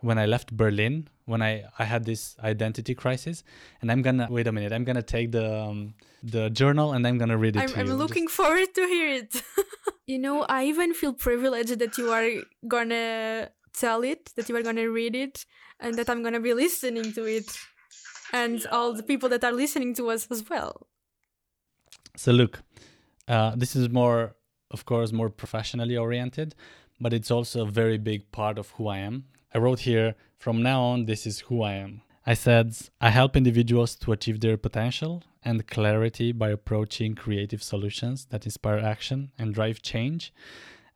when I left Berlin when I I had this identity crisis, and I'm gonna wait a minute. I'm gonna take the um, the journal and I'm gonna read it I'm, to I'm you. looking forward to hear it. you know, I even feel privileged that you are gonna tell it, that you are gonna read it, and that I'm gonna be listening to it, and all the people that are listening to us as well. So look, uh, this is more, of course, more professionally oriented, but it's also a very big part of who I am. I wrote here, from now on, this is who I am. I said, I help individuals to achieve their potential and clarity by approaching creative solutions that inspire action and drive change.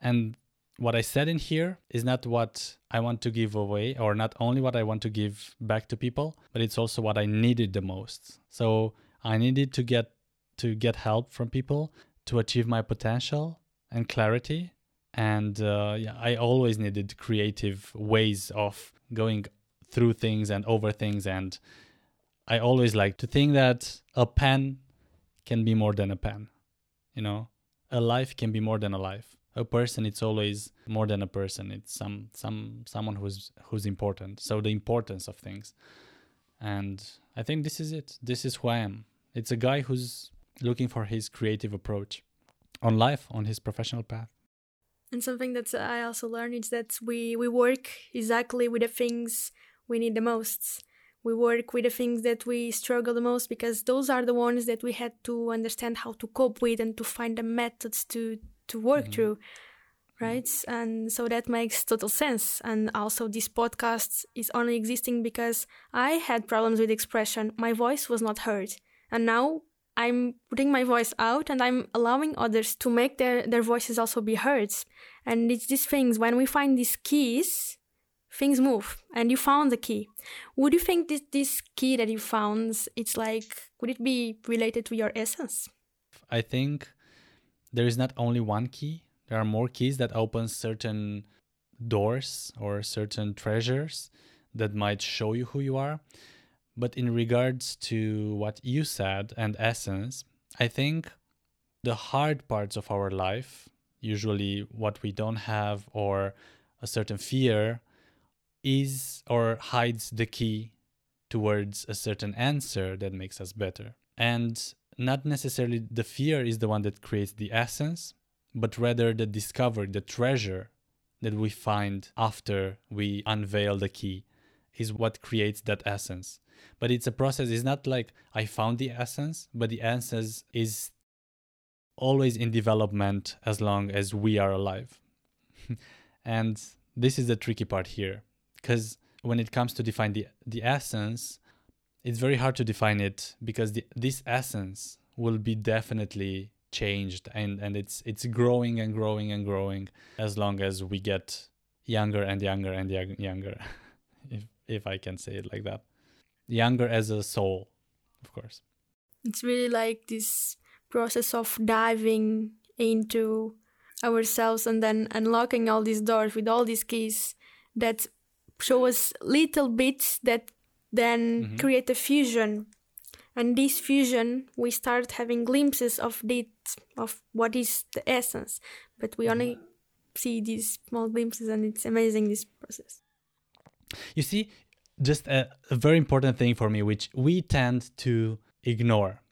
And what I said in here is not what I want to give away, or not only what I want to give back to people, but it's also what I needed the most. So I needed to get to get help from people to achieve my potential and clarity. And uh, yeah, I always needed creative ways of going through things and over things. And I always like to think that a pen can be more than a pen. You know, a life can be more than a life. A person, it's always more than a person. It's some some someone who's who's important. So the importance of things. And I think this is it. This is who I am. It's a guy who's looking for his creative approach on life, on his professional path. And something that uh, I also learned is that we, we work exactly with the things we need the most. We work with the things that we struggle the most because those are the ones that we had to understand how to cope with and to find the methods to, to work mm-hmm. through. Right. And so that makes total sense. And also, this podcast is only existing because I had problems with expression. My voice was not heard. And now I'm putting my voice out and I'm allowing others to make their, their voices also be heard. And it's these things, when we find these keys, things move and you found the key. Would you think this, this key that you found, it's like, would it be related to your essence? I think there is not only one key, there are more keys that open certain doors or certain treasures that might show you who you are. But in regards to what you said and essence, I think the hard parts of our life, usually what we don't have or a certain fear, is or hides the key towards a certain answer that makes us better. And not necessarily the fear is the one that creates the essence, but rather the discovery, the treasure that we find after we unveil the key is what creates that essence. But it's a process it's not like i found the essence but the essence is always in development as long as we are alive. And this is the tricky part here because when it comes to define the the essence it's very hard to define it because the, this essence will be definitely changed and and it's it's growing and growing and growing as long as we get younger and younger and younger if if i can say it like that younger as a soul, of course. It's really like this process of diving into ourselves and then unlocking all these doors with all these keys that show us little bits that then mm-hmm. create a fusion and this fusion we start having glimpses of it of what is the essence but we only mm-hmm. see these small glimpses and it's amazing this process you see just a, a very important thing for me, which we tend to ignore.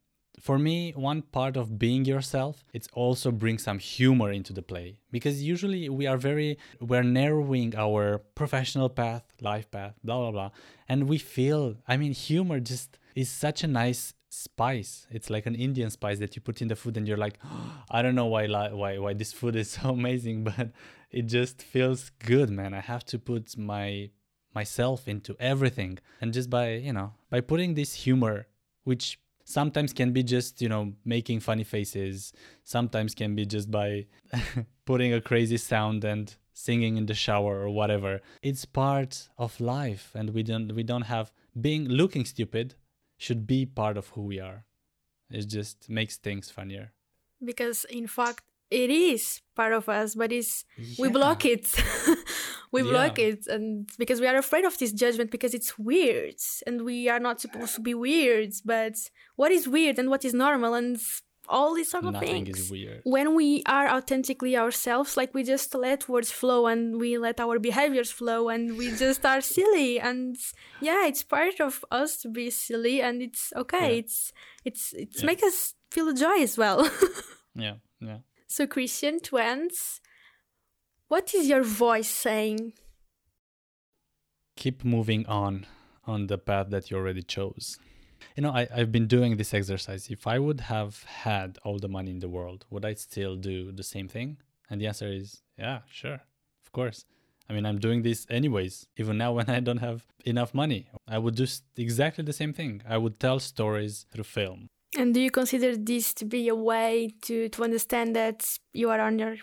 For me, one part of being yourself, it's also bring some humor into the play because usually we are very we're narrowing our professional path, life path, blah blah blah, and we feel. I mean, humor just is such a nice spice. It's like an Indian spice that you put in the food, and you're like, oh, I don't know why why why this food is so amazing, but it just feels good, man. I have to put my myself into everything and just by you know by putting this humor which sometimes can be just you know making funny faces. Sometimes can be just by putting a crazy sound and singing in the shower or whatever. It's part of life and we don't we don't have being looking stupid should be part of who we are. It just makes things funnier. Because in fact it is part of us but it's yeah. we block it we yeah. block it and because we are afraid of this judgment because it's weird and we are not supposed to be weird but what is weird and what is normal and all these sort of Nothing things. is weird. When we are authentically ourselves, like we just let words flow and we let our behaviors flow and we just are silly and yeah, it's part of us to be silly and it's okay. Yeah. It's it's it's Yeah. make us feel joy as well. Yeah, yeah. so Cristian, to end, what is your voice saying? keep moving on on the path that you already chose. You know, I, I've been doing this exercise. If I would have had all the money in the world, would I still do the same thing? And the answer is yeah, sure, of course. I mean, I'm doing this anyways, even now when I don't have enough money. I would do exactly the same thing. I would tell stories through film. And do you consider this to be a way to, to understand that you are on your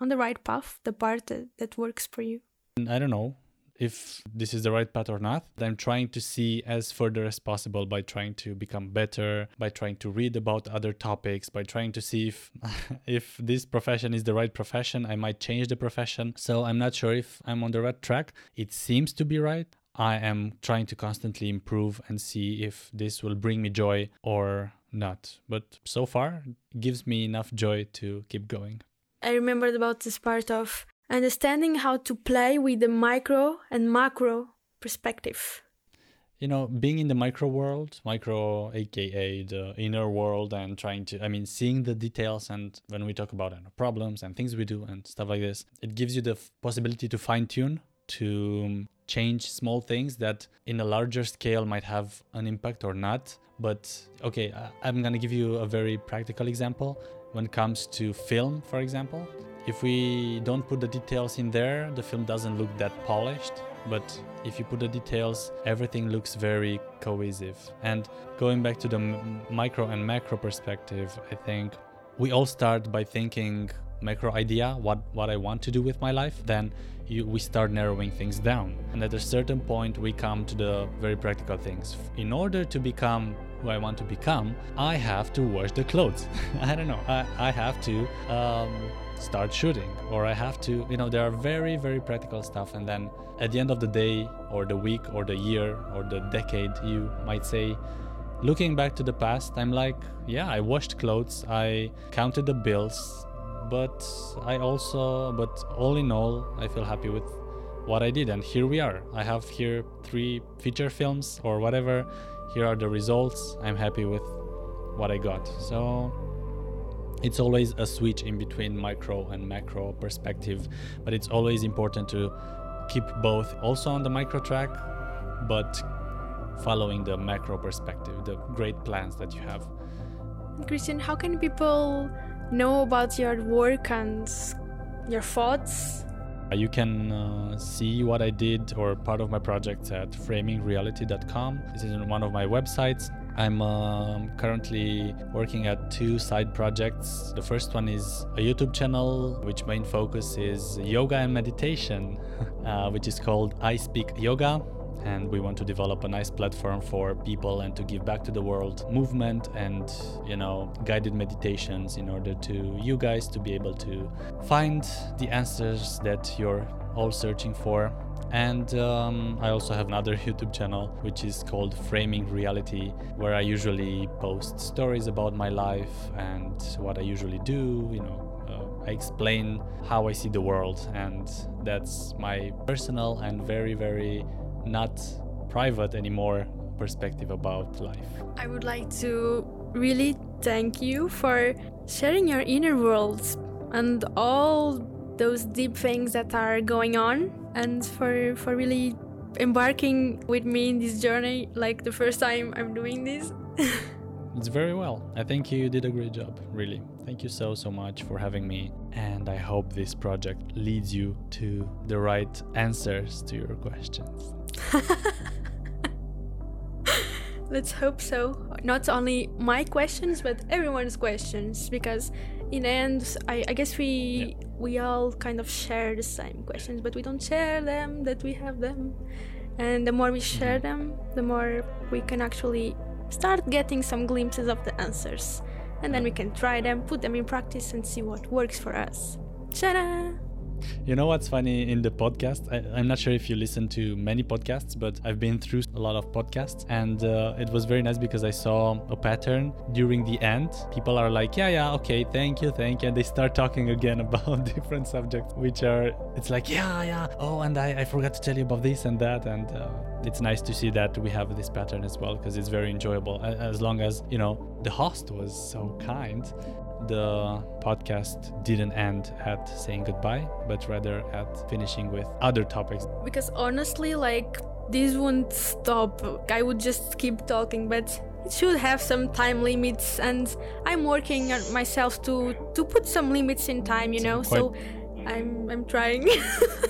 on the right path, the part that, that works for you? I don't know if this is the right path or not. I'm trying to see as further as possible by trying to become better, by trying to read about other topics, by trying to see if if this profession is the right profession. I might change the profession. So I'm not sure if I'm on the right track. It seems to be right. I am trying to constantly improve and see if this will bring me joy or not. But so far, gives me enough joy to keep going. I remembered about this part of understanding how to play with the micro and macro perspective. you know being in the micro world micro aka the inner world and trying to i mean seeing the details and when we talk about know, problems and things we do and stuff like this it gives you the f- possibility to fine tune to um, change small things that in a larger scale might have an impact or not but okay I- i'm gonna give you a very practical example when it comes to film for example. If we don't put the details in there the film doesn't look that polished. But if you put the details everything looks very cohesive. And going back to the micro and macro perspective i think we all start by thinking macro idea what what i want to do with my life then you, we start narrowing things down. And at a certain point we come to the very practical things. In order to become who i want to become i have to wash the clothes. I don't know. I, I have to um, start shooting or i have to you know there are very very practical stuff. And then at the end of the day or the week or the year or the decade you might say looking back to the past i'm like yeah i washed clothes i counted the bills but i also but all in all i feel happy with what i did. And here we are. I have here three feature films or whatever here are the results i'm happy with what i got so it's always a switch in between micro and macro perspective but it's always important to keep both also on the micro track but following the macro perspective the great plans that you have Cristian, how can people know about your work and your thoughts? You can uh, see what I did or part of my projects at framingreality.com. This is one of my websites. I'm um, currently working at two side projects. The first one is a YouTube channel, which main focus is yoga and meditation, uh, which is called I Speak Yoga. And we want to develop a nice platform for people and to give back to the world movement and, you know, guided meditations in order to you guys to be able to find the answers that you're all searching for. And um, I also have another YouTube channel which is called Framing Reality, where I usually post stories about my life and what I usually do. You know, uh, I explain how I see the world, and that's my personal and very, very not private anymore perspective about life. I would like to really thank you for sharing your inner worlds and all those deep things that are going on and for for really embarking with me in this journey like the first time I'm doing this. It's very well. I think you did a great job, really. Thank you so, so much for having me. And I hope this project leads you to the right answers to your questions. Let's hope so. Not only my questions, but everyone's questions, because in the end, I, I guess we Yeah. we all kind of share the same questions, but we don't share them. That we have them, and the more we share mm-hmm. them, the more we can actually start getting some glimpses of the answers, and then we can try them, put them in practice, and see what works for us. Ta-da! You know what's funny in the podcast? I, am not sure if you listen to many podcasts, but I've been through a lot of podcasts, and uh, it was very nice because I saw a pattern during the end. People are like, "Yeah, yeah, okay, thank you, thank you," and they start talking again about different subjects, which are it's like, "Yeah, yeah, oh, and I, I forgot to tell you about this and that," and uh, it's nice to see that we have this pattern as well because it's very enjoyable. As long as you know the host was so kind the podcast didn't end at saying goodbye, but rather at finishing with other topics. Because honestly, like, this won't stop. I would just keep talking, but it should have some time limits, and I'm working on myself to to put some limits in time, you know. Quite... So I'm I'm trying.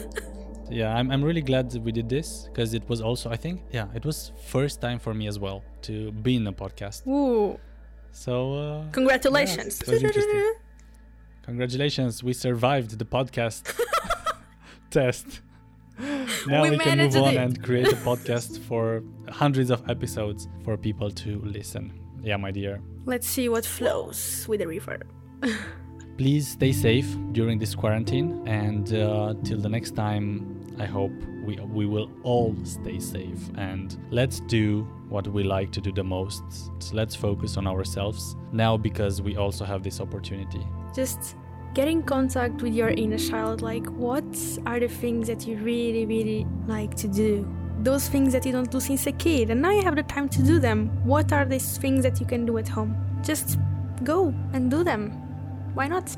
yeah, I'm I'm really glad we did this because it was also I think yeah it was first time for me as well to be in a podcast. Ooh. So uh, congratulations! Yeah, congratulations, we survived the podcast test. Now we, we can move on and create a podcast for hundreds of episodes for people to listen. Yeah, my dear. Let's see what flows with the river. Please stay safe during this quarantine, and uh, till the next time, I hope we we will all stay safe and let's do what we like to do the most. So let's focus on ourselves now because we also have this opportunity. Just get in contact with your inner child. Like, what are the things that you really, really like to do? Those things that you don't do since a kid, and now you have the time to do them. What are these things that you can do at home? Just go and do them. Why not?